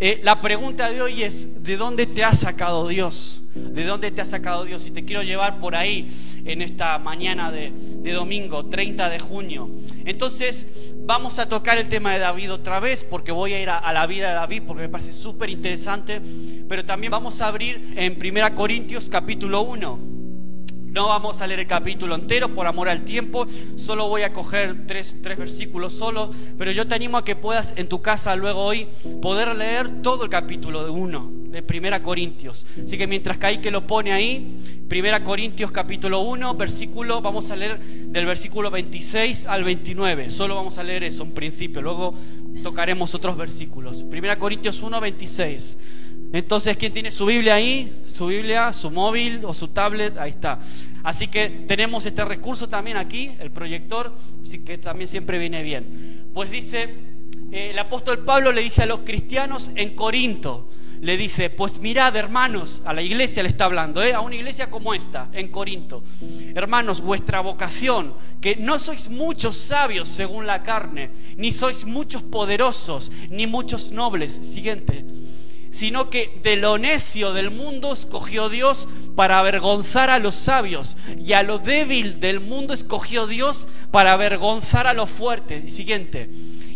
Eh, la pregunta de hoy es, ¿de dónde te ha sacado Dios? ¿De dónde te ha sacado Dios? Y te quiero llevar por ahí en esta mañana de, domingo, 30 de junio. Entonces, vamos a tocar el tema de David otra vez, porque voy a ir a, a la vida de David, porque me parece súper interesante. Pero también vamos a abrir en 1 Corintios capítulo 1. No vamos a leer el capítulo entero por amor al tiempo, solo voy a coger tres, tres, versículos solo, pero yo te animo a que puedas en tu casa luego hoy poder leer todo el capítulo de uno, de Primera Corintios. Así que mientras que que lo pone ahí, Primera Corintios capítulo 1, versículo, vamos a leer del versículo 26 al 29, solo vamos a leer eso en principio, luego tocaremos otros versículos. Primera Corintios 1, 26. Entonces, ¿quién tiene su Biblia ahí? Su Biblia, su móvil o su tablet, ahí está. Así que tenemos este recurso también aquí, el proyector, así que también siempre viene bien. Pues dice, eh, el apóstol Pablo le dice a los cristianos en Corinto, le dice, pues mirad hermanos, a la iglesia le está hablando, ¿eh? a una iglesia como esta, en Corinto, hermanos, vuestra vocación, que no sois muchos sabios según la carne, ni sois muchos poderosos, ni muchos nobles. Siguiente sino que de lo necio del mundo escogió Dios para avergonzar a los sabios, y a lo débil del mundo escogió Dios para avergonzar a los fuertes. Siguiente.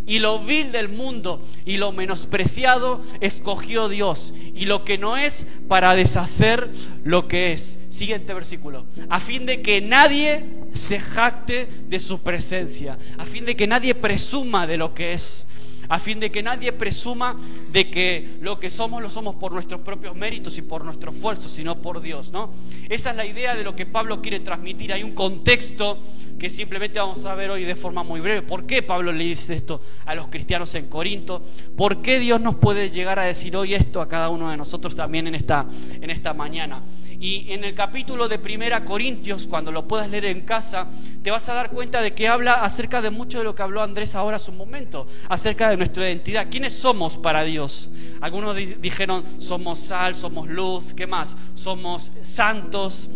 Y lo vil del mundo y lo menospreciado escogió Dios, y lo que no es para deshacer lo que es. Siguiente versículo. A fin de que nadie se jacte de su presencia, a fin de que nadie presuma de lo que es a fin de que nadie presuma de que lo que somos lo somos por nuestros propios méritos y por nuestro esfuerzo, sino por Dios, ¿no? Esa es la idea de lo que Pablo quiere transmitir. Hay un contexto que simplemente vamos a ver hoy de forma muy breve. ¿Por qué Pablo le dice esto a los cristianos en Corinto? ¿Por qué Dios nos puede llegar a decir hoy esto a cada uno de nosotros también en esta, en esta mañana? Y en el capítulo de Primera Corintios, cuando lo puedas leer en casa, te vas a dar cuenta de que habla acerca de mucho de lo que habló Andrés ahora hace un momento, acerca de nuestra identidad. ¿Quiénes somos para Dios? Algunos dijeron, somos sal, somos luz, ¿qué más? Somos santos,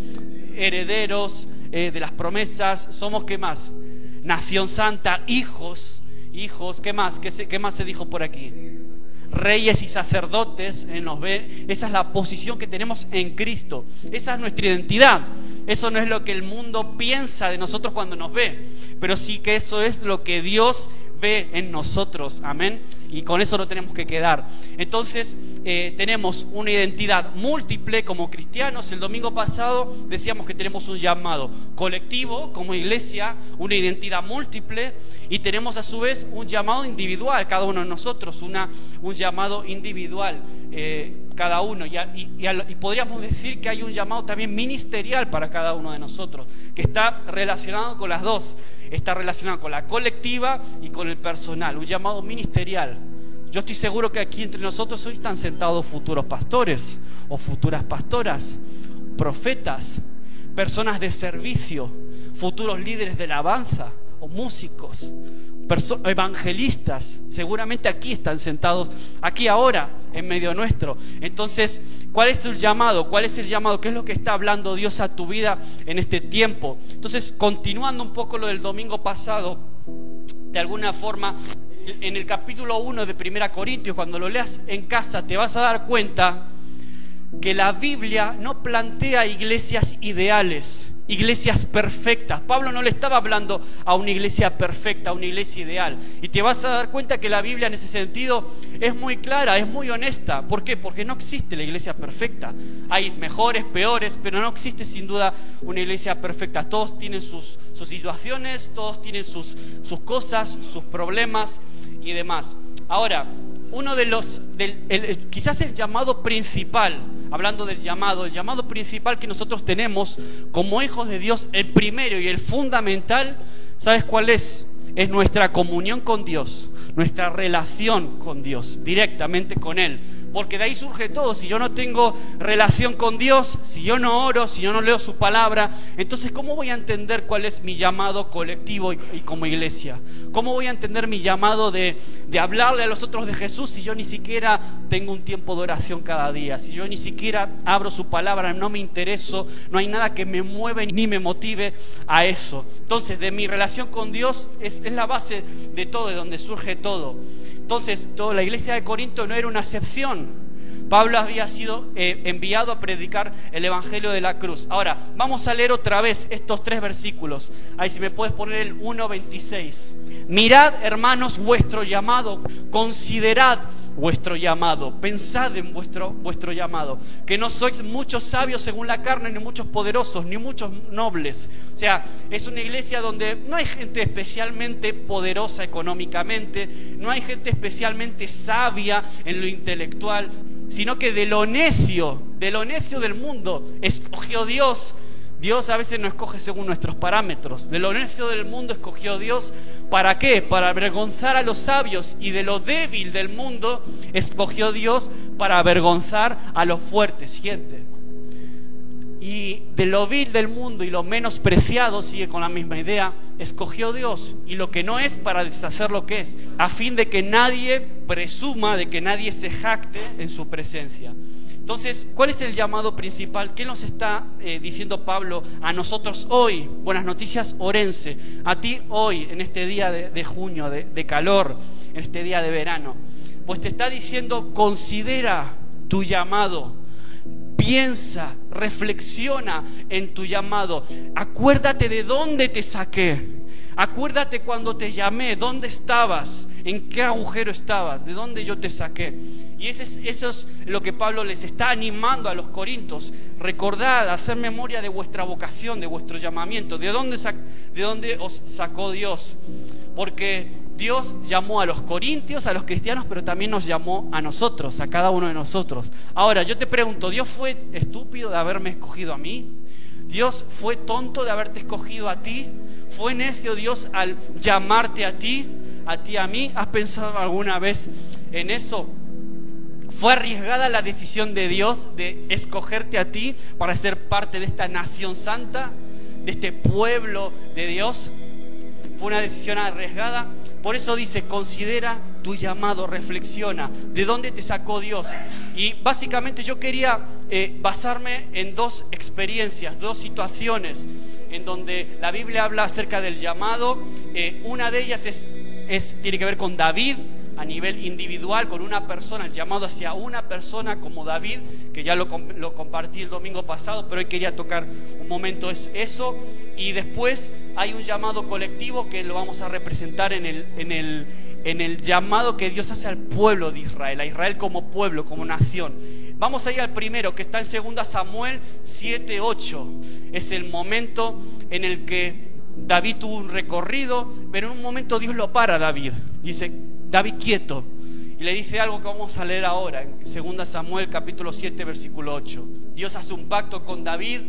herederos eh, de las promesas, somos, ¿qué más? Nación santa, hijos, hijos, ¿qué más? ¿Qué, qué más se dijo por aquí? reyes y sacerdotes, en nos ve, esa es la posición que tenemos en Cristo, esa es nuestra identidad. Eso no es lo que el mundo piensa de nosotros cuando nos ve, pero sí que eso es lo que Dios ve en nosotros. Amén. Y con eso no tenemos que quedar. Entonces, eh, tenemos una identidad múltiple como cristianos. El domingo pasado decíamos que tenemos un llamado colectivo como iglesia, una identidad múltiple, y tenemos a su vez un llamado individual, cada uno de nosotros, una, un llamado individual. Eh, cada uno. Y, podríamos decir que hay un llamado también ministerial para cada uno de nosotros, que está relacionado con las dos está relacionado con la colectiva y con el personal, un llamado ministerial. Yo estoy seguro que aquí entre nosotros hoy están sentados futuros pastores o futuras pastoras, profetas, personas de servicio, futuros líderes de alabanza o músicos, evangelistas, seguramente aquí están sentados, aquí ahora, en medio nuestro. Entonces, ¿cuál es tu llamado? ¿Cuál es el llamado? ¿Qué es lo que está hablando Dios a tu vida en este tiempo? Entonces, continuando un poco lo del domingo pasado, de alguna forma, en el capítulo 1 de Primera Corintios, cuando lo leas en casa, te vas a dar cuenta que la Biblia no plantea iglesias ideales iglesias perfectas. Pablo no le estaba hablando a una iglesia perfecta, a una iglesia ideal. Y te vas a dar cuenta que la Biblia en ese sentido es muy clara, es muy honesta. ¿Por qué? Porque no existe la iglesia perfecta. Hay mejores, peores, pero no existe sin duda una iglesia perfecta. Todos tienen sus, situaciones, todos tienen sus, sus cosas, sus problemas y demás. Ahora, uno de los, quizás el llamado principal, hablando del llamado, el llamado principal que nosotros tenemos como hijos de Dios, el primero y el fundamental, ¿sabes cuál es? Es nuestra comunión con Dios, nuestra relación con Dios, directamente con Él. Porque de ahí surge todo. Si yo no tengo relación con Dios, si yo no oro, si yo no leo su palabra, entonces ¿cómo voy a entender cuál es mi llamado colectivo y, como iglesia? ¿Cómo voy a entender mi llamado de, de hablarle a los otros de Jesús si yo ni siquiera tengo un tiempo de oración cada día? Si yo ni siquiera abro su palabra, no me intereso, no hay nada que me mueva ni me motive a eso. Entonces, de mi relación con Dios es, es la base de todo, de donde surge todo. Entonces, toda la iglesia de Corinto no era una excepción. Pablo había sido eh, enviado a predicar el Evangelio de la cruz. Ahora, vamos a leer otra vez estos tres versículos. Ahí si me puedes poner el 1.26. Mirad, hermanos, vuestro llamado, considerad vuestro llamado, pensad en vuestro, vuestro llamado, que no sois muchos sabios según la carne, ni muchos poderosos, ni muchos nobles. O sea, es una iglesia donde no hay gente especialmente poderosa económicamente, no hay gente especialmente sabia en lo intelectual, sino que de lo necio, de lo necio del mundo, escogió Dios Dios a veces no escoge según nuestros parámetros. De lo necio del mundo escogió Dios. ¿Para qué? Para avergonzar a los sabios. Y de lo débil del mundo escogió Dios para avergonzar a los fuertes. Siente. Y de lo vil del mundo y lo menospreciado, sigue con la misma idea, escogió Dios. Y lo que no es para deshacer lo que es. A fin de que nadie presuma, de que nadie se jacte en su presencia. Entonces, ¿cuál es el llamado principal? ¿Qué nos está eh, diciendo Pablo a nosotros hoy? Buenas noticias, Orense. A ti hoy, en este día de, junio, de, de calor, en este día de verano. Pues te está diciendo, considera tu llamado. Piensa, reflexiona en tu llamado. Acuérdate de dónde te saqué. Acuérdate cuando te llamé, dónde estabas, en qué agujero estabas, de dónde yo te saqué. Y eso es, eso es lo que Pablo les está animando a los corintios. Recordad, hacer memoria de vuestra vocación, de vuestro llamamiento, de dónde, de dónde os sacó Dios. Porque Dios llamó a los corintios, a los cristianos, pero también nos llamó a nosotros, a cada uno de nosotros. Ahora, yo te pregunto, ¿Dios fue estúpido de haberme escogido a mí? ¿Dios fue tonto de haberte escogido a ti? ¿Fue necio Dios al llamarte a ti, a ti, a mí? ¿Has pensado alguna vez en eso? ¿Fue arriesgada la decisión de Dios de escogerte a ti para ser parte de esta nación santa, de este pueblo de Dios? Fue una decisión arriesgada. Por eso dice, considera tu llamado, reflexiona, ¿de dónde te sacó Dios? Y básicamente yo quería eh, basarme en dos experiencias, dos situaciones en donde la Biblia habla acerca del llamado. Eh, una de ellas es, tiene que ver con David a nivel individual, con una persona, el llamado hacia una persona como David, que ya lo, lo compartí el domingo pasado, pero hoy quería tocar un momento es eso. Y después hay un llamado colectivo que lo vamos a representar en el, en el, en el llamado que Dios hace al pueblo de Israel, a Israel como pueblo, como nación. Vamos a al primero, que está en 2 Samuel 7, 8. Es el momento en el que David tuvo un recorrido, pero en un momento Dios lo para David. Dice, David quieto. Y le dice algo que vamos a leer ahora, en 2 Samuel capítulo 7, versículo 8. Dios hace un pacto con David,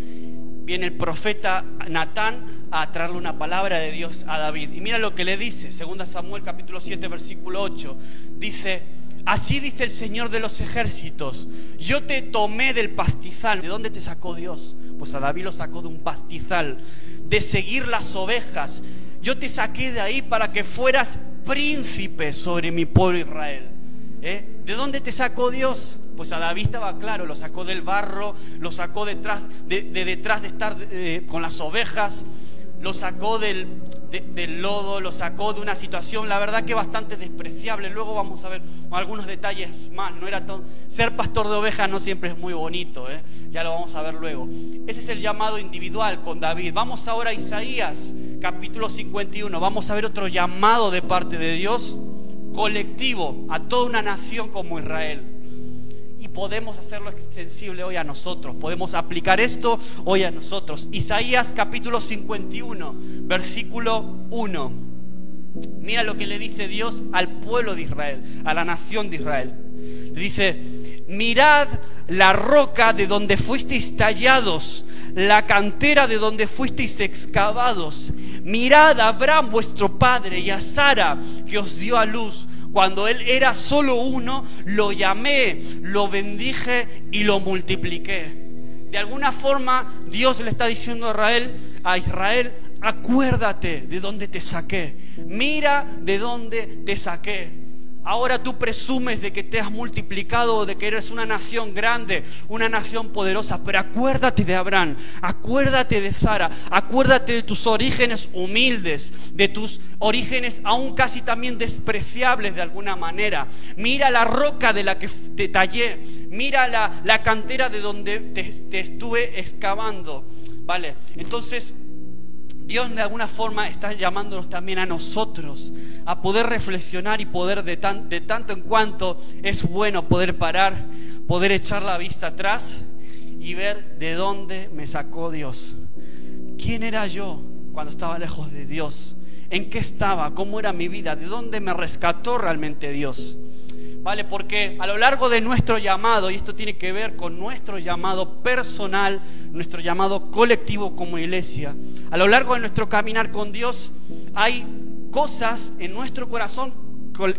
viene el profeta Natán a traerle una palabra de Dios a David. Y mira lo que le dice, 2 Samuel capítulo 7, versículo 8. Dice, Así dice el Señor de los ejércitos, yo te tomé del pastizal. ¿De dónde te sacó Dios? Pues a David lo sacó de un pastizal, de seguir las ovejas. Yo te saqué de ahí para que fueras príncipe sobre mi pueblo Israel. ¿Eh? ¿De dónde te sacó Dios? Pues a David estaba claro, lo sacó del barro, lo sacó detrás de, detrás de estar eh, con las ovejas, lo sacó del, lodo, lo sacó de una situación, la verdad que bastante despreciable. Luego vamos a ver algunos detalles más. No era todo, ser pastor de ovejas no siempre es muy bonito, ¿eh? ya lo vamos a ver luego. Ese es el llamado individual con David. Vamos ahora a Isaías, capítulo 51. Vamos a ver otro llamado de parte de Dios colectivo a toda una nación como Israel podemos hacerlo extensible hoy a nosotros, podemos aplicar esto hoy a nosotros. Isaías capítulo 51, versículo 1. Mira lo que le dice Dios al pueblo de Israel, a la nación de Israel. Dice, mirad la roca de donde fuisteis tallados, la cantera de donde fuisteis excavados. Mirad a Abraham vuestro padre y a Sara que os dio a luz Cuando Él era solo uno, lo llamé, lo bendije y lo multipliqué. De alguna forma, Dios le está diciendo a Israel, a Israel, acuérdate de dónde te saqué. Mira de dónde te saqué. Ahora tú presumes de que te has multiplicado, de que eres una nación grande, una nación poderosa, pero acuérdate de Abraham, acuérdate de Sara, acuérdate de tus orígenes humildes, de tus orígenes aún casi también despreciables de alguna manera. Mira la roca de la que te tallé, mira la, cantera de donde te, te estuve excavando. ¿Vale? Entonces, Dios de alguna forma está llamándonos también a nosotros a poder reflexionar y poder de, de tanto en cuanto es bueno poder parar, poder echar la vista atrás y ver de dónde me sacó Dios. ¿Quién era yo cuando estaba lejos de Dios? ¿En qué estaba? ¿Cómo era mi vida? ¿De dónde me rescató realmente Dios? ¿Vale? Porque a lo largo de nuestro llamado, y esto tiene que ver con nuestro llamado personal, nuestro llamado colectivo como iglesia, a lo largo de nuestro caminar con Dios hay cosas en nuestro corazón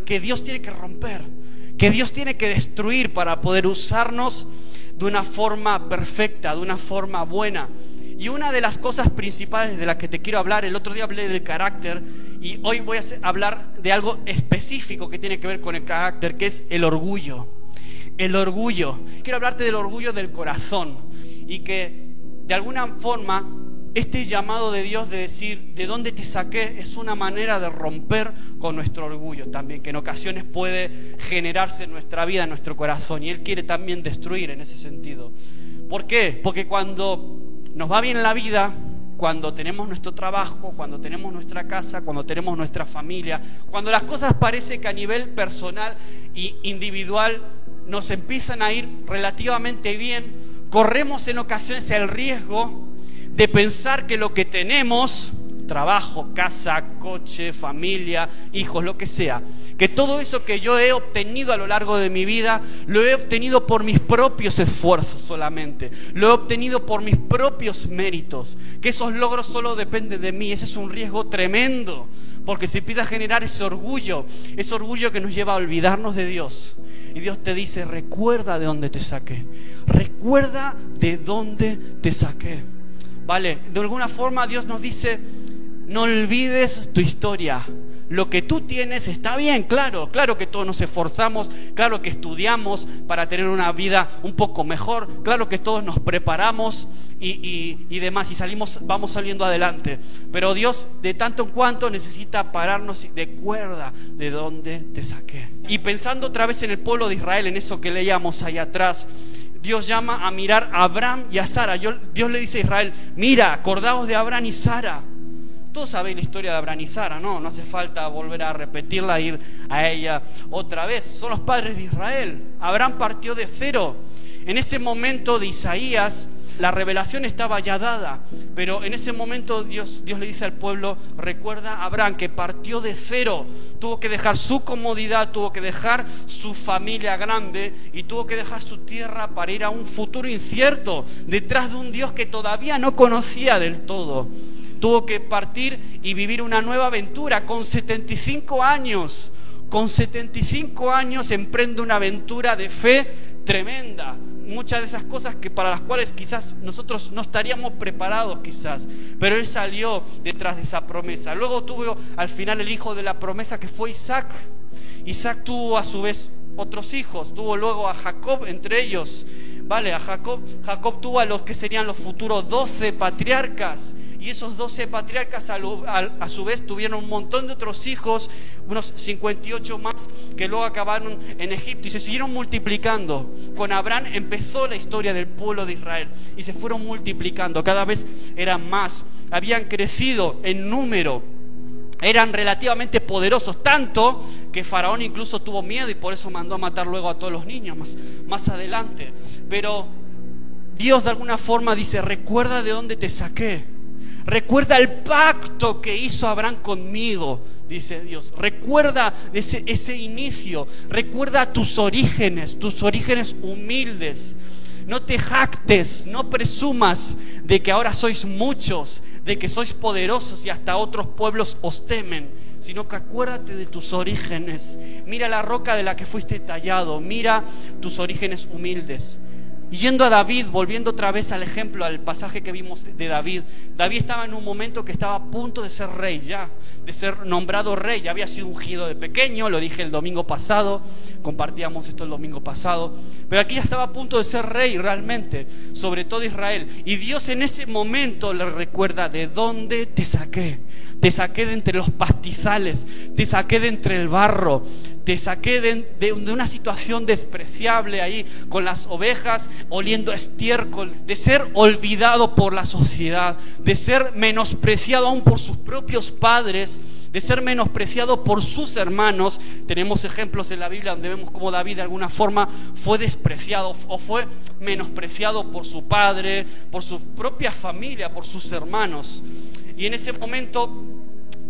que Dios tiene que romper, que Dios tiene que destruir para poder usarnos de una forma perfecta, de una forma buena. Y una de las cosas principales de las que te quiero hablar, el otro día hablé del carácter y hoy voy a hablar de algo específico que tiene que ver con el carácter, que es el orgullo. El orgullo. Quiero hablarte del orgullo del corazón y que de alguna forma este llamado de Dios de decir, ¿de dónde te saqué? Es una manera de romper con nuestro orgullo también, que en ocasiones puede generarse en nuestra vida, en nuestro corazón. Y Él quiere también destruir en ese sentido. ¿Por qué? Porque cuando nos va bien la vida cuando tenemos nuestro trabajo, cuando tenemos nuestra casa, cuando tenemos nuestra familia, cuando las cosas parece que a nivel personal e individual nos empiezan a ir relativamente bien, corremos en ocasiones el riesgo de pensar que lo que tenemos trabajo, casa, coche, familia, hijos, lo que sea. Que todo eso que yo he obtenido a lo largo de mi vida, lo he obtenido por mis propios esfuerzos solamente. Lo he obtenido por mis propios méritos. Que esos logros solo dependen de mí. Ese es un riesgo tremendo. Porque se empieza a generar ese orgullo. Ese orgullo que nos lleva a olvidarnos de Dios. Y Dios te dice, recuerda de dónde te saqué. Recuerda de dónde te saqué. ¿Vale? De alguna forma Dios nos dice, no olvides tu historia. Lo que tú tienes está bien, claro, claro que todos nos esforzamos, claro que estudiamos para tener una vida un poco mejor, claro que todos nos preparamos y, demás y salimos, vamos saliendo adelante. Pero Dios de tanto en cuanto necesita pararnos de cuerda de dónde te saqué. Y pensando otra vez en el pueblo de Israel, en eso que leíamos ahí atrás, Dios llama a mirar a Abraham y a Sara. Dios le dice a Israel, mira, acordaos de Abraham y Sara todos sabéis la historia de Abraham y Sara, ¿no? No hace falta volver a repetirla, ir a ella otra vez. Son los padres de Israel. Abraham partió de cero. En ese momento de Isaías, la revelación estaba ya dada, pero en ese momento Dios, Dios le dice al pueblo, recuerda a Abraham que partió de cero, tuvo que dejar su comodidad, tuvo que dejar su familia grande y tuvo que dejar su tierra para ir a un futuro incierto, detrás de un Dios que todavía no conocía del todo tuvo que partir y vivir una nueva aventura con 75 años. Con 75 años emprende una aventura de fe tremenda. Muchas de esas cosas que para las cuales quizás nosotros no estaríamos preparados quizás, pero él salió detrás de esa promesa. Luego tuvo al final el hijo de la promesa que fue Isaac. Isaac tuvo a su vez otros hijos, tuvo luego a Jacob entre ellos. Vale, a Jacob, Jacob tuvo a los que serían los futuros doce patriarcas. Y esos doce patriarcas a, su vez tuvieron un montón de otros hijos, unos 58 más que luego acabaron en Egipto y se siguieron multiplicando. Con Abraham empezó la historia del pueblo de Israel y se fueron multiplicando, cada vez eran más, habían crecido en número. Eran relativamente poderosos, tanto que Faraón incluso tuvo miedo y por eso mandó a matar luego a todos los niños más, más adelante. Pero Dios de alguna forma dice, recuerda de dónde te saqué. Recuerda el pacto que hizo Abraham conmigo, dice Dios. Recuerda ese, ese inicio. Recuerda tus orígenes, tus orígenes humildes. No te jactes, no presumas de que ahora sois muchos, de que sois poderosos y hasta otros pueblos os temen, sino que acuérdate de tus orígenes. Mira la roca de la que fuiste tallado, mira tus orígenes humildes. Yendo a David, volviendo otra vez al ejemplo, al pasaje que vimos de David, David estaba en un momento que estaba a punto de ser rey ya, de ser nombrado rey, ya había sido ungido de pequeño, lo dije el domingo pasado, compartíamos esto el domingo pasado, pero aquí ya estaba a punto de ser rey realmente, sobre todo Israel. Y Dios en ese momento le recuerda de dónde te saqué, te saqué de entre los pastizales, te saqué de entre el barro, te saqué de, una situación despreciable ahí con las ovejas oliendo estiércol, de ser olvidado por la sociedad, de ser menospreciado aún por sus propios padres, de ser menospreciado por sus hermanos. Tenemos ejemplos en la Biblia donde vemos cómo David de alguna forma fue despreciado o fue menospreciado por su padre, por su propia familia, por sus hermanos. Y en ese momento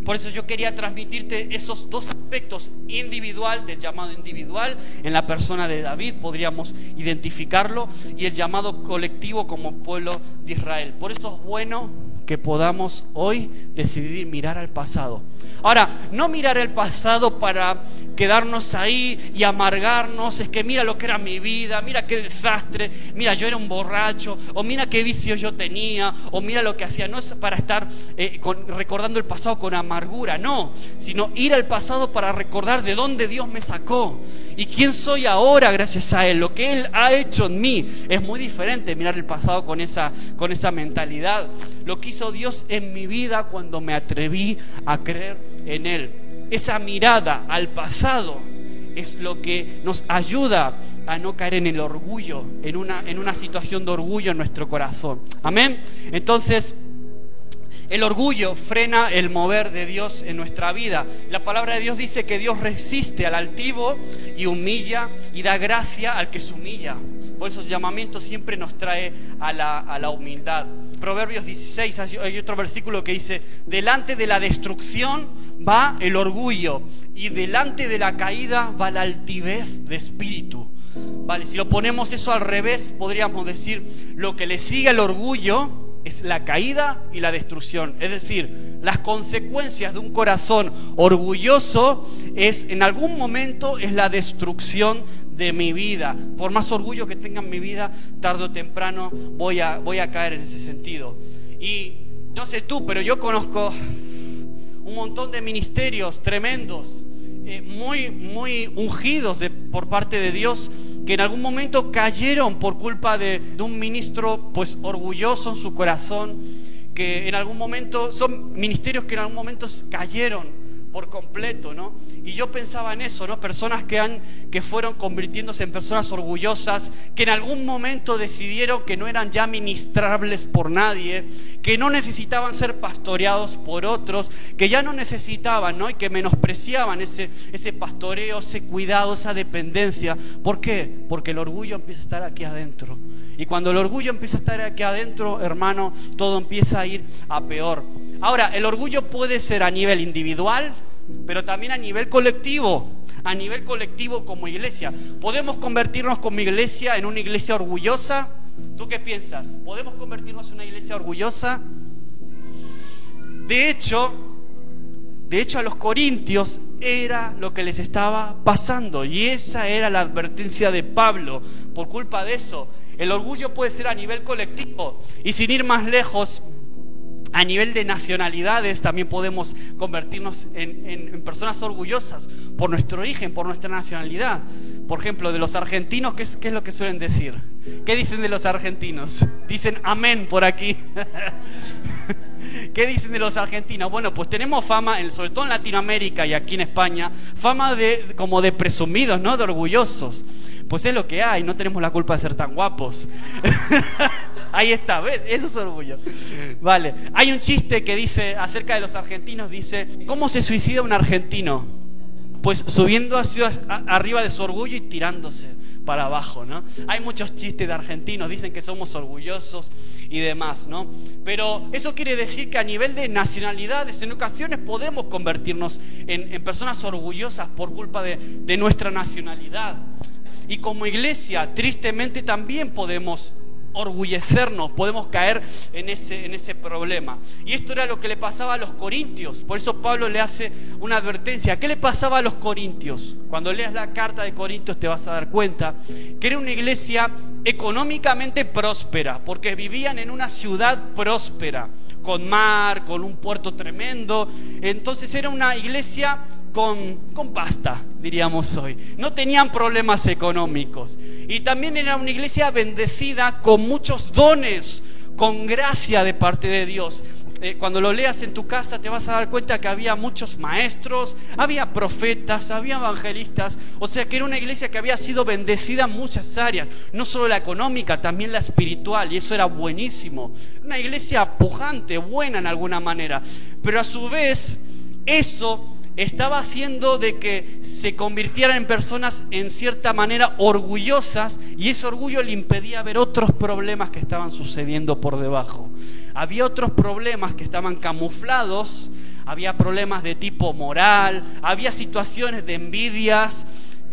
por eso yo quería transmitirte esos dos aspectos, individual, del llamado individual, en la persona de David, podríamos identificarlo, y el llamado colectivo como pueblo de Israel. Por eso es bueno que podamos hoy decidir mirar al pasado. Ahora, no mirar el pasado para quedarnos ahí y amargarnos, es que mira lo que era mi vida, mira qué desastre, mira yo era un borracho, o mira qué vicios yo tenía, o mira lo que hacía. No es para estar eh, recordando el pasado con amargura, no, sino ir al pasado para recordar de dónde Dios me sacó y quién soy ahora gracias a Él, lo que Él ha hecho en mí. Es muy diferente mirar el pasado con esa, con esa mentalidad. Lo que Dios en mi vida cuando me atreví a creer en Él. Esa mirada al pasado es lo que nos ayuda a no caer en el orgullo, en una, en una situación de orgullo en nuestro corazón. Amén. Entonces, el orgullo frena el mover de Dios en nuestra vida. La palabra de Dios dice que Dios resiste al altivo y humilla y da gracia al que se humilla. Por esos llamamientos siempre nos trae a la, a la humildad. Proverbios 16, hay otro versículo que dice, delante de la destrucción va el orgullo y delante de la caída va la altivez de espíritu. Vale, si lo ponemos eso al revés, podríamos decir, lo que le sigue al orgullo es la caída y la destrucción. Es decir, las consecuencias de un corazón orgulloso es en algún momento es la destrucción de mi vida. Por más orgullo que tenga en mi vida, tarde o temprano voy a, voy a caer en ese sentido. Y no sé tú, pero yo conozco un montón de ministerios tremendos, eh, muy, muy ungidos por parte de Dios que en algún momento cayeron por culpa de, un ministro pues orgulloso en su corazón, que en algún momento son ministerios que en algún momento cayeron por completo, ¿no? Y yo pensaba en eso, ¿no? Personas que han que fueron convirtiéndose en personas orgullosas, que en algún momento decidieron que no eran ya ministrables por nadie, que no necesitaban ser pastoreados por otros, que ya no necesitaban, ¿no? Y que menospreciaban ese ese pastoreo, ese cuidado, esa dependencia. ¿Por qué? Porque el orgullo empieza a estar aquí adentro. Y cuando el orgullo empieza a estar aquí adentro, hermano, todo empieza a ir a peor. Ahora, el orgullo puede ser a nivel individual, pero también a nivel colectivo, a nivel colectivo como iglesia. ¿Podemos convertirnos como iglesia en una iglesia orgullosa? ¿Tú qué piensas? ¿Podemos convertirnos en una iglesia orgullosa? De hecho, de hecho a los corintios era lo que les estaba pasando y esa era la advertencia de Pablo. Por culpa de eso, el orgullo puede ser a nivel colectivo y sin ir más lejos, a nivel de nacionalidades también podemos convertirnos en, personas orgullosas por nuestro origen, por nuestra nacionalidad. Por ejemplo, de los argentinos, ¿qué es, ¿qué es lo que suelen decir? ¿Qué dicen de los argentinos? Dicen amén por aquí. ¿Qué dicen de los argentinos? Bueno, pues tenemos fama, sobre todo en Latinoamérica y aquí en España, fama de como de presumidos, ¿no? De orgullosos. Pues es lo que hay, no tenemos la culpa de ser tan guapos. Ahí está, ¿ves? Eso es orgullo. Vale, hay un chiste que dice acerca de los argentinos, dice, ¿cómo se suicida un argentino? Pues subiendo hacia arriba de su orgullo y tirándose para abajo, ¿no? Hay muchos chistes de argentinos, dicen que somos orgullosos y demás, ¿no? Pero eso quiere decir que a nivel de nacionalidades, en ocasiones podemos convertirnos en, personas orgullosas por culpa de, de nuestra nacionalidad. Y como iglesia, tristemente también podemos orgullecernos, podemos caer en ese, en ese problema. Y esto era lo que le pasaba a los corintios. Por eso Pablo le hace una advertencia. ¿Qué le pasaba a los corintios? Cuando leas la carta de Corintios te vas a dar cuenta que era una iglesia económicamente próspera, porque vivían en una ciudad próspera, con mar, con un puerto tremendo. Entonces era una iglesia con, con pasta, diríamos hoy. No tenían problemas económicos. Y también era una iglesia bendecida con muchos dones, con gracia de parte de Dios. Eh, cuando lo leas en tu casa te vas a dar cuenta que había muchos maestros, había profetas, había evangelistas, o sea que era una iglesia que había sido bendecida en muchas áreas, no solo la económica, también la espiritual, y eso era buenísimo. Una iglesia pujante, buena en alguna manera, pero a su vez eso estaba haciendo de que se convirtieran en personas en cierta manera orgullosas y ese orgullo le impedía ver otros problemas que estaban sucediendo por debajo. Había otros problemas que estaban camuflados, había problemas de tipo moral, había situaciones de envidias,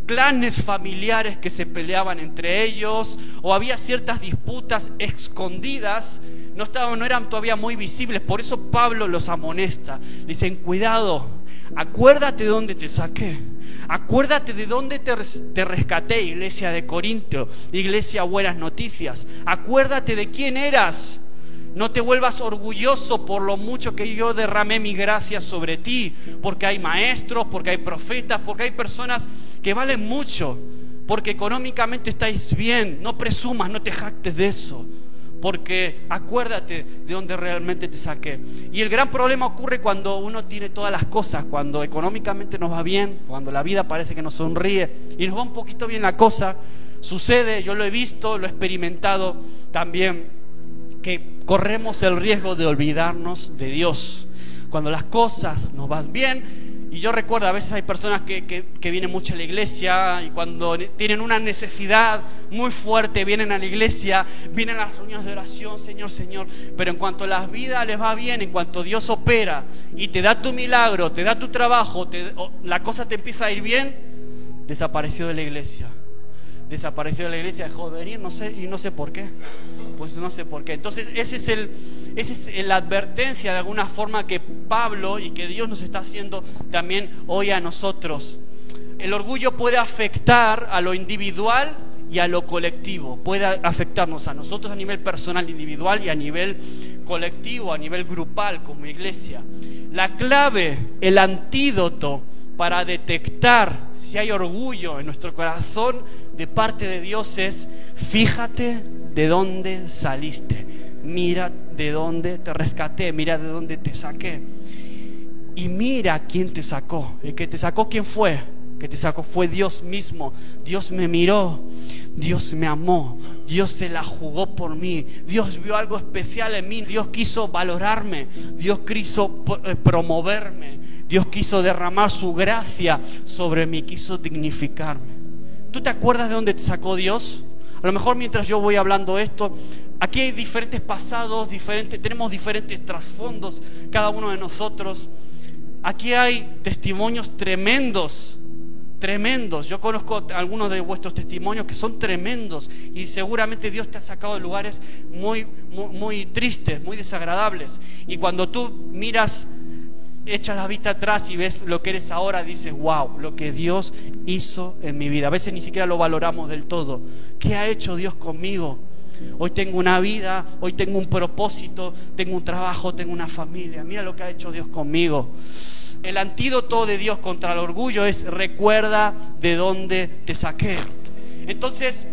clanes familiares que se peleaban entre ellos o había ciertas disputas escondidas no estaban no eran todavía muy visibles por eso Pablo los amonesta dicen cuidado Acuérdate de dónde te saqué. Acuérdate de dónde te, te, rescaté, iglesia de Corinto, iglesia Buenas Noticias. Acuérdate de quién eras. No te vuelvas orgulloso por lo mucho que yo derramé mi gracia sobre ti, porque hay maestros, porque hay profetas, porque hay personas que valen mucho, porque económicamente estáis bien. No presumas, no te jactes de eso porque acuérdate de dónde realmente te saqué. Y el gran problema ocurre cuando uno tiene todas las cosas, cuando económicamente nos va bien, cuando la vida parece que nos sonríe y nos va un poquito bien la cosa. Sucede, yo lo he visto, lo he experimentado también, que corremos el riesgo de olvidarnos de Dios. Cuando las cosas nos van bien, y yo recuerdo, a veces hay personas que, vienen mucho a la iglesia y cuando tienen una necesidad muy fuerte, vienen a la iglesia, vienen a las reuniones de oración, Señor, Señor. Pero en cuanto la vida les va bien, en cuanto Dios opera y te da tu milagro, te da tu trabajo, la cosa te empieza a ir bien, desapareció de la iglesia desapareció de la iglesia, de venir, no sé, y no sé por qué. Pues no sé por qué. Entonces, ese es el, esa es la advertencia de alguna forma que Pablo y que Dios nos está haciendo también hoy a nosotros. El orgullo puede afectar a lo individual y a lo colectivo. Puede afectarnos a nosotros a nivel personal, individual y a nivel colectivo, a nivel grupal como iglesia. La clave, el antídoto para detectar si hay orgullo en nuestro corazón de parte de Dios es, fíjate de dónde saliste, mira de dónde te rescaté, mira de dónde te saqué. Y mira quién te sacó. El que te sacó, ¿quién fue? Que te sacó fue Dios mismo. Dios me miró, Dios me amó, Dios se la jugó por mí, Dios vio algo especial en mí, Dios quiso valorarme, Dios quiso eh, promoverme, Dios quiso derramar su gracia sobre mí, quiso dignificarme. ¿Tú te acuerdas de dónde te sacó Dios? A lo mejor mientras yo voy hablando esto, aquí hay diferentes pasados, diferentes, tenemos diferentes trasfondos, cada uno de nosotros. Aquí hay testimonios tremendos tremendos. Yo conozco algunos de vuestros testimonios que son tremendos y seguramente Dios te ha sacado de lugares muy, muy, tristes, muy desagradables. Y cuando tú miras, echas la vista atrás y ves lo que eres ahora, dices, wow, lo que Dios hizo en mi vida. A veces ni siquiera lo valoramos del todo. ¿Qué ha hecho Dios conmigo? Hoy tengo una vida, hoy tengo un propósito, tengo un trabajo, tengo una familia. Mira lo que ha hecho Dios conmigo el antídoto de Dios contra el orgullo es recuerda de dónde te saqué. Entonces,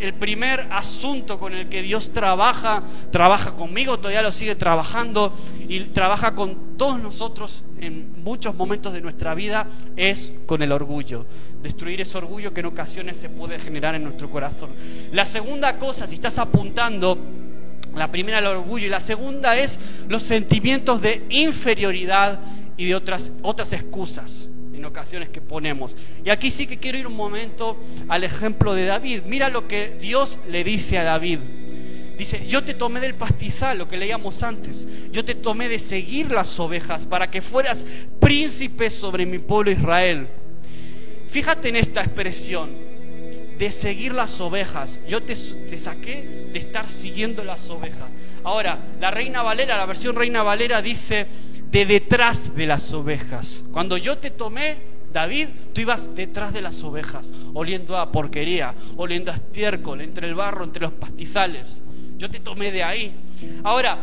el primer asunto con el que Dios trabaja, trabaja conmigo, todavía lo sigue trabajando y trabaja con todos nosotros en muchos momentos de nuestra vida, es con el orgullo. Destruir ese orgullo que en ocasiones se puede generar en nuestro corazón. La segunda cosa, si estás apuntando, la primera el orgullo y la segunda es los sentimientos de inferioridad y de otras, otras excusas en ocasiones que ponemos. Y aquí sí que quiero ir un momento al ejemplo de David. Mira lo que Dios le dice a David. Dice, yo te tomé del pastizal, lo que leíamos antes. Yo te tomé de seguir las ovejas para que fueras príncipe sobre mi pueblo Israel. Fíjate en esta expresión. de seguir las ovejas. Yo te, te, saqué de estar siguiendo las ovejas. Ahora, la Reina Valera, la versión Reina Valera dice de detrás de las ovejas. Cuando yo te tomé, David, tú ibas detrás de las ovejas, oliendo a porquería, oliendo a estiércol, entre el barro, entre los pastizales. Yo te tomé de ahí. Ahora,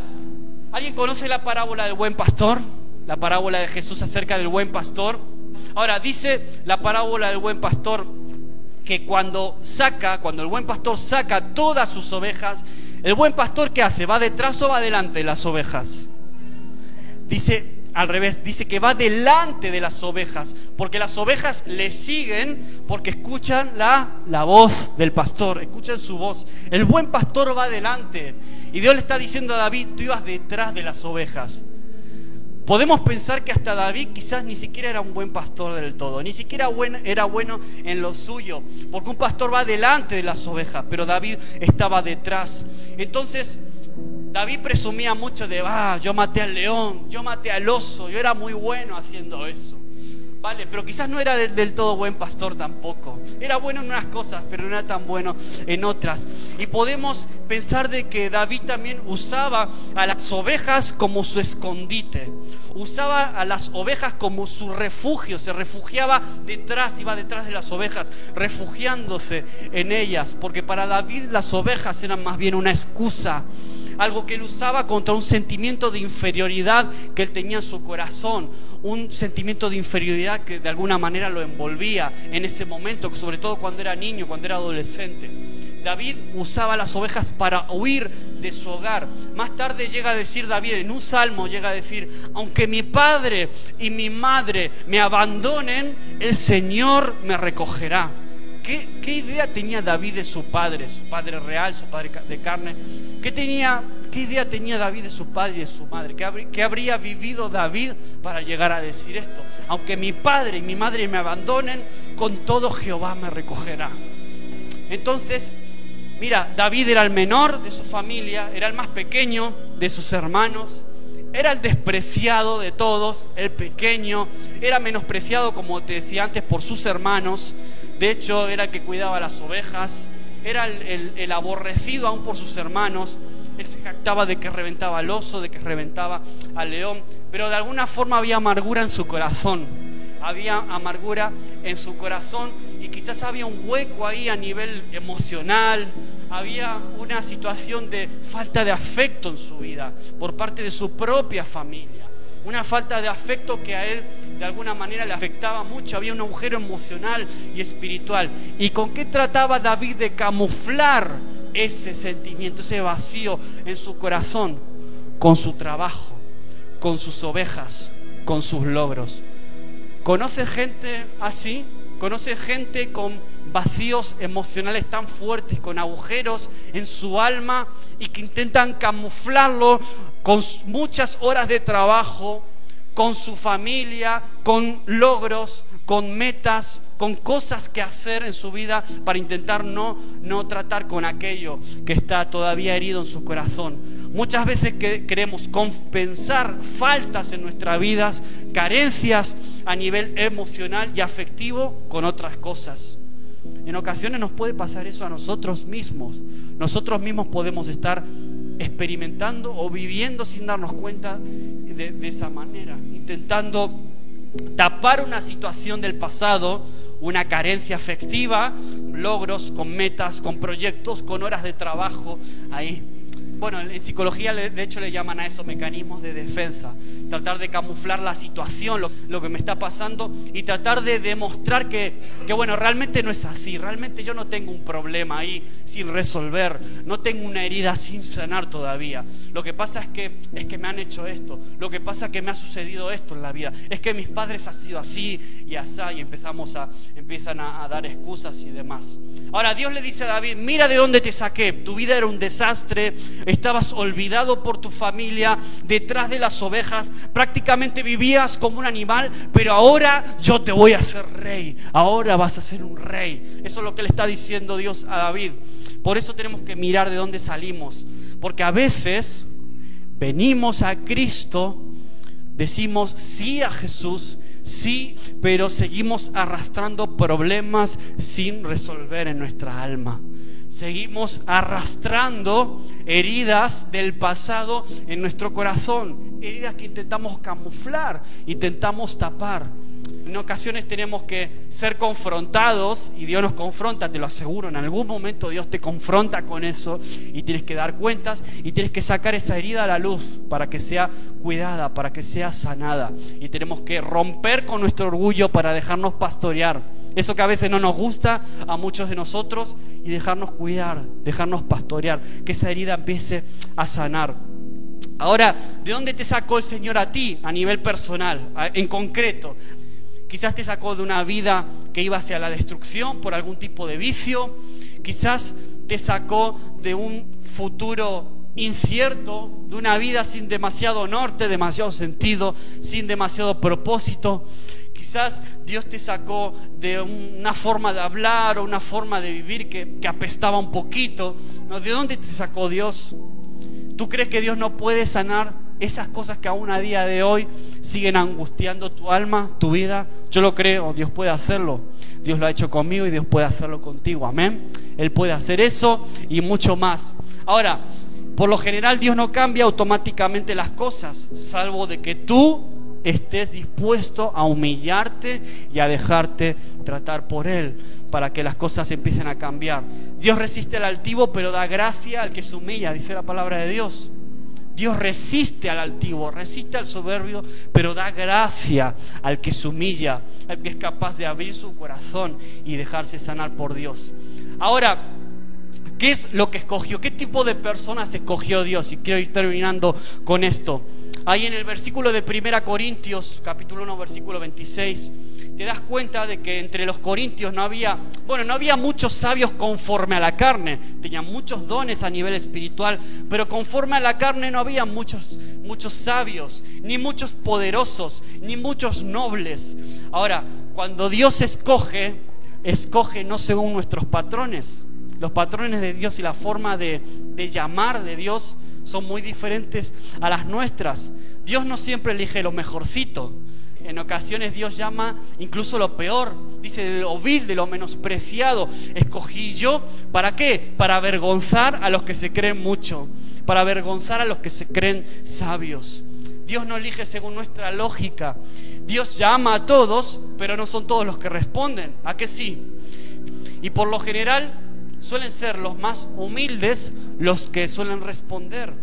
¿alguien conoce la parábola del buen pastor? La parábola de Jesús acerca del buen pastor. Ahora, dice la parábola del buen pastor que cuando saca, cuando el buen pastor saca todas sus ovejas, el buen pastor ¿qué hace? ¿Va detrás o va delante de las ovejas? Dice al revés, dice que va delante de las ovejas, porque las ovejas le siguen porque escuchan la, la voz del pastor, escuchan su voz. El buen pastor va delante y Dios le está diciendo a David, tú ibas detrás de las ovejas. Podemos pensar que hasta David quizás ni siquiera era un buen pastor del todo, ni siquiera era bueno en lo suyo, porque un pastor va delante de las ovejas, pero David estaba detrás. Entonces, David presumía mucho de, ah, yo maté al león, yo maté al oso, yo era muy bueno haciendo eso. Vale, pero quizás no era del, todo buen pastor tampoco. Era bueno en unas cosas, pero no era tan bueno en otras. Y podemos pensar de que David también usaba a las ovejas como su escondite. Usaba a las ovejas como su refugio. Se refugiaba detrás, iba detrás de las ovejas, refugiándose en ellas. Porque para David las ovejas eran más bien una excusa algo que él usaba contra un sentimiento de inferioridad que él tenía en su corazón, un sentimiento de inferioridad que de alguna manera lo envolvía en ese momento, sobre todo cuando era niño, cuando era adolescente. David usaba las ovejas para huir de su hogar. Más tarde llega a decir David, en un salmo llega a decir, aunque mi padre y mi madre me abandonen, el Señor me recogerá. ¿Qué, idea tenía David de su padre, su padre real, su padre de carne? ¿Qué, tenía, qué idea tenía David de su padre y de su madre? ¿Qué, ¿Qué habría vivido David para llegar a decir esto? Aunque mi padre y mi madre me abandonen, con todo Jehová me recogerá. Entonces, mira, David era el menor de su familia, era el más pequeño de sus hermanos era el despreciado de todos, el pequeño, era menospreciado, como te decía antes, por sus hermanos. De hecho, era el que cuidaba las ovejas, era el, aborrecido aún por sus hermanos. Él se jactaba de que reventaba al oso, de que reventaba al león, pero de alguna forma había amargura en su corazón. Había amargura en su corazón y quizás había un hueco ahí a nivel emocional, había una situación de falta de afecto en su vida por parte de su propia familia una falta de afecto que a él de alguna manera le afectaba mucho, había un agujero emocional y espiritual. ¿Y con qué trataba David de camuflar ese sentimiento, ese vacío en su corazón? Con su trabajo, con sus ovejas, con sus logros. ¿Conoce gente así? ¿Conoce gente con vacíos emocionales tan fuertes, con agujeros en su alma y que intentan camuflarlo con muchas horas de trabajo, con su familia, con logros, con metas, con cosas que hacer en su vida para intentar no, no tratar con aquello que está todavía herido en su corazón. Muchas veces que queremos compensar faltas en nuestras vidas, carencias a nivel emocional y afectivo con otras cosas. En ocasiones nos puede pasar eso a nosotros mismos. Nosotros mismos podemos estar experimentando o viviendo sin darnos cuenta de, esa manera, intentando tapar una situación del pasado, una carencia afectiva, logros con metas, con proyectos, con horas de trabajo ahí bueno, en psicología de hecho le llaman a eso mecanismos de defensa. Tratar de camuflar la situación, lo, que me está pasando y tratar de demostrar que, que, bueno, realmente no es así. Realmente yo no tengo un problema ahí sin resolver. No tengo una herida sin sanar todavía. Lo que pasa es que, es que me han hecho esto. Lo que pasa es que me ha sucedido esto en la vida. Es que mis padres han sido así y así y empezamos a, empiezan a, a dar excusas y demás. Ahora Dios le dice a David, mira de dónde te saqué. Tu vida era un desastre estabas olvidado por tu familia, detrás de las ovejas, prácticamente vivías como un animal, pero ahora yo te voy a hacer rey, ahora vas a ser un rey. Eso es lo que le está diciendo Dios a David. Por eso tenemos que mirar de dónde salimos, porque a veces venimos a Cristo, decimos sí a Jesús, sí, pero seguimos arrastrando problemas sin resolver en nuestra alma. Seguimos arrastrando heridas del pasado en nuestro corazón, heridas que intentamos camuflar, intentamos tapar. En ocasiones tenemos que ser confrontados y Dios nos confronta, te lo aseguro, en algún momento Dios te confronta con eso y tienes que dar cuentas y tienes que sacar esa herida a la luz para que sea cuidada, para que sea sanada. Y tenemos que romper con nuestro orgullo para dejarnos pastorear. Eso que a veces no nos gusta a muchos de nosotros y dejarnos cuidar, dejarnos pastorear, que esa herida empiece a sanar. Ahora, ¿de dónde te sacó el Señor a ti a nivel personal, en concreto? Quizás te sacó de una vida que iba hacia la destrucción por algún tipo de vicio. Quizás te sacó de un futuro incierto, de una vida sin demasiado norte, demasiado sentido, sin demasiado propósito. Quizás Dios te sacó de una forma de hablar o una forma de vivir que, apestaba un poquito. ¿De dónde te sacó Dios? ¿Tú crees que Dios no puede sanar esas cosas que aún a día de hoy siguen angustiando tu alma, tu vida, yo lo creo, Dios puede hacerlo. Dios lo ha hecho conmigo y Dios puede hacerlo contigo. Amén. Él puede hacer eso y mucho más. Ahora, por lo general Dios no cambia automáticamente las cosas, salvo de que tú estés dispuesto a humillarte y a dejarte tratar por Él para que las cosas empiecen a cambiar. Dios resiste al altivo, pero da gracia al que se humilla, dice la palabra de Dios. Dios resiste al altivo, resiste al soberbio, pero da gracia al que se humilla, al que es capaz de abrir su corazón y dejarse sanar por Dios. Ahora, ¿qué es lo que escogió? ¿Qué tipo de personas escogió Dios? Y quiero ir terminando con esto. Ahí en el versículo de 1 Corintios, capítulo 1, versículo 26 te das cuenta de que entre los corintios no había, bueno, no había muchos sabios conforme a la carne, tenían muchos dones a nivel espiritual, pero conforme a la carne no había muchos, muchos sabios, ni muchos poderosos, ni muchos nobles. Ahora, cuando Dios escoge, escoge no según nuestros patrones. Los patrones de Dios y la forma de, de llamar de Dios son muy diferentes a las nuestras. Dios no siempre elige lo mejorcito. En ocasiones Dios llama incluso lo peor. Dice de lo vil, de lo menospreciado. Escogí yo, ¿para qué? Para avergonzar a los que se creen mucho. Para avergonzar a los que se creen sabios. Dios no elige según nuestra lógica. Dios llama a todos, pero no son todos los que responden. ¿A qué sí? Y por lo general suelen ser los más humildes los que suelen responder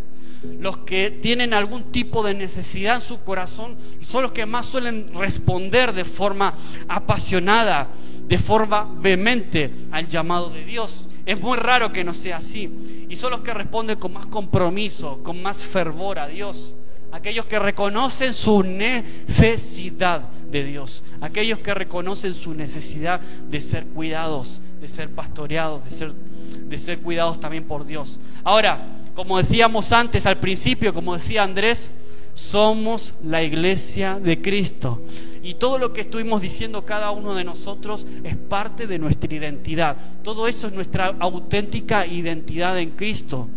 los que tienen algún tipo de necesidad en su corazón son los que más suelen responder de forma apasionada, de forma vehemente al llamado de Dios. Es muy raro que no sea así. Y son los que responden con más compromiso, con más fervor a Dios. Aquellos que reconocen su necesidad de Dios. Aquellos que reconocen su necesidad de ser cuidados, de ser pastoreados, de ser, de ser cuidados también por Dios. Ahora, como decíamos antes al principio, como decía Andrés, somos la iglesia de Cristo. Y todo lo que estuvimos diciendo cada uno de nosotros es parte de nuestra identidad. Todo eso es nuestra auténtica identidad en Cristo.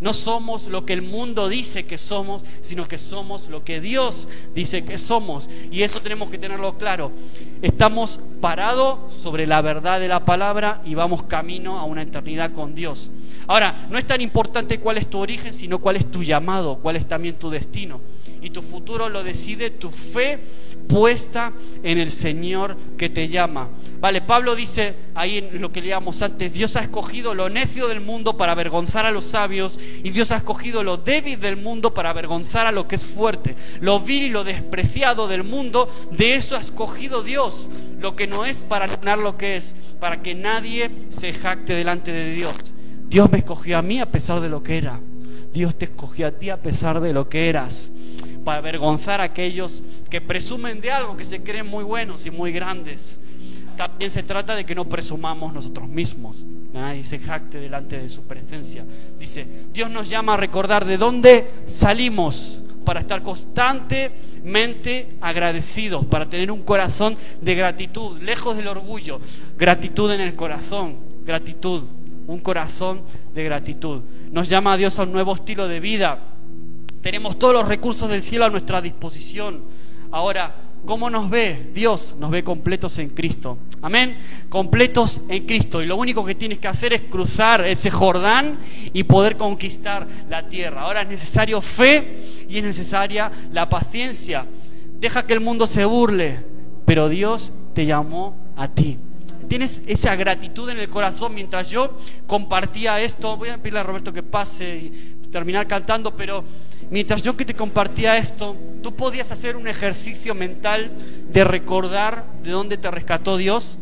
No somos lo que el mundo dice que somos, sino que somos lo que Dios dice que somos. Y eso tenemos que tenerlo claro. Estamos parados sobre la verdad de la palabra y vamos camino a una eternidad con Dios. Ahora, no es tan importante cuál es tu origen, sino cuál es tu llamado, cuál es también tu destino. Y tu futuro lo decide tu fe puesta en el Señor que te llama. Vale, Pablo dice ahí en lo que leíamos antes, Dios ha escogido lo necio del mundo para avergonzar a los sabios y Dios ha escogido lo débil del mundo para avergonzar a lo que es fuerte. Lo vil y lo despreciado del mundo, de eso ha escogido Dios, lo que no es para anular lo que es, para que nadie se jacte delante de Dios. Dios me escogió a mí a pesar de lo que era. Dios te escogió a ti a pesar de lo que eras. Para avergonzar a aquellos que presumen de algo, que se creen muy buenos y muy grandes. También se trata de que no presumamos nosotros mismos. Nadie se jacte delante de su presencia. Dice, Dios nos llama a recordar de dónde salimos para estar constantemente agradecidos, para tener un corazón de gratitud, lejos del orgullo, gratitud en el corazón, gratitud un corazón de gratitud. Nos llama a Dios a un nuevo estilo de vida. Tenemos todos los recursos del cielo a nuestra disposición. Ahora, ¿cómo nos ve? Dios nos ve completos en Cristo. Amén. Completos en Cristo. Y lo único que tienes que hacer es cruzar ese Jordán y poder conquistar la tierra. Ahora es necesario fe y es necesaria la paciencia. Deja que el mundo se burle, pero Dios te llamó a ti tienes esa gratitud en el corazón mientras yo compartía esto. Voy a pedirle a Roberto que pase y terminar cantando, pero mientras yo que te compartía esto, tú podías hacer un ejercicio mental de recordar de dónde te rescató Dios.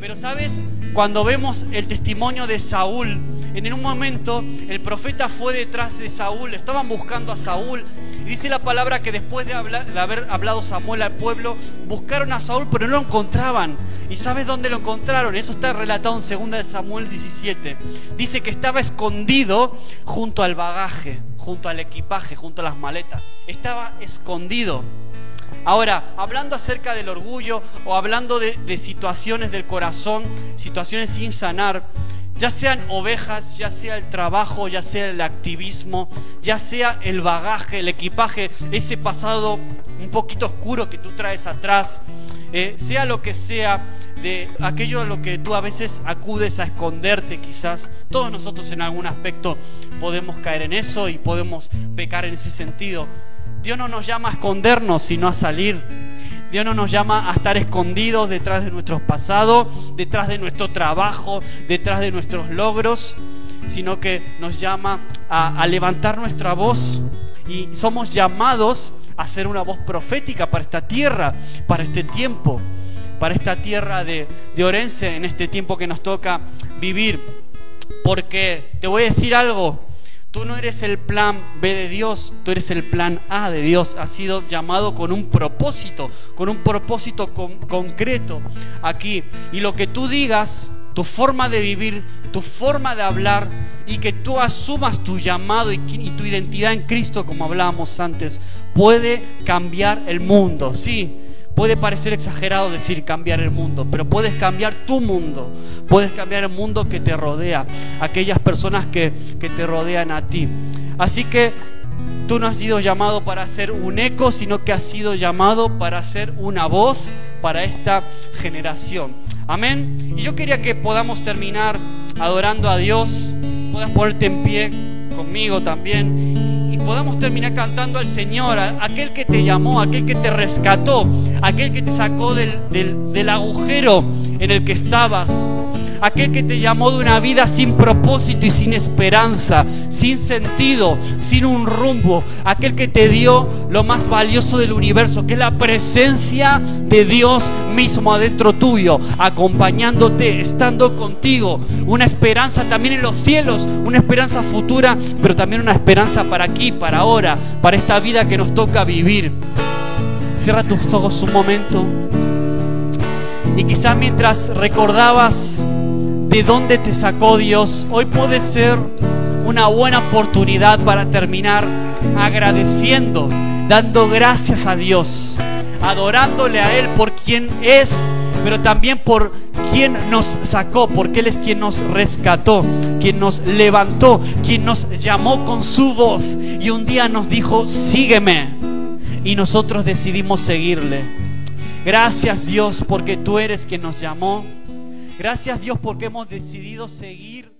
Pero sabes, cuando vemos el testimonio de Saúl, en un momento el profeta fue detrás de Saúl, estaban buscando a Saúl. Y dice la palabra que después de, de haber hablado Samuel al pueblo, buscaron a Saúl, pero no lo encontraban. ¿Y sabes dónde lo encontraron? Eso está relatado en 2 de Samuel 17. Dice que estaba escondido junto al bagaje, junto al equipaje, junto a las maletas. Estaba escondido. Ahora, hablando acerca del orgullo o hablando de, situaciones del corazón, situaciones sin sanar, ya sean ovejas, ya sea el trabajo, ya sea el activismo, ya sea el bagaje, el equipaje, ese pasado un poquito oscuro que tú traes atrás, eh, sea lo que sea, de aquello a lo que tú a veces acudes a esconderte quizás, todos nosotros en algún aspecto podemos caer en eso y podemos pecar en ese sentido. Dios no nos llama a escondernos, sino a salir. Dios no nos llama a estar escondidos detrás de nuestros pasados, detrás de nuestro trabajo, detrás de nuestros logros, sino que nos llama a, levantar nuestra voz y somos llamados a ser una voz profética para esta tierra, para este tiempo, para esta tierra de, de Orense, en este tiempo que nos toca vivir. Porque te voy a decir algo, Tú no eres el plan B de Dios, tú eres el plan A de Dios. Has sido llamado con un propósito, con un propósito concreto aquí. Y lo que tú digas, tu forma de vivir, tu forma de hablar y que tú asumas tu llamado y, y tu identidad en Cristo, como hablábamos antes, puede cambiar el mundo. Sí, Puede parecer exagerado decir cambiar el mundo, pero puedes cambiar tu mundo, puedes cambiar el mundo que te rodea, aquellas personas que, te rodean a ti. Así que tú no has sido llamado para ser un eco, sino que has sido llamado para ser una voz para esta generación. Amén. Y yo quería que podamos terminar adorando a Dios, puedas ponerte en pie conmigo también podamos terminar cantando al Señor, aquel que te llamó, aquel que te rescató, aquel que te sacó del, del agujero en el que estabas aquel que te llamó de una vida sin propósito y sin esperanza, sin sentido, sin un rumbo, aquel que te dio lo más valioso del universo, que es la presencia de Dios mismo adentro tuyo, acompañándote, estando contigo, una esperanza también en los cielos, una esperanza futura, pero también una esperanza para aquí, para ahora, para esta vida que nos toca vivir. Cierra tus ojos un momento. Y quizás mientras recordabas de dónde te sacó Dios, hoy puede ser una buena oportunidad para terminar agradeciendo, dando gracias a Dios, adorándole a Él por quien es, pero también por quien nos sacó, porque Él es quien nos rescató, quien nos levantó, quien nos llamó con su voz y un día nos dijo, sígueme. Y nosotros decidimos seguirle. Gracias Dios porque tú eres quien nos llamó Gracias Dios porque hemos decidido seguir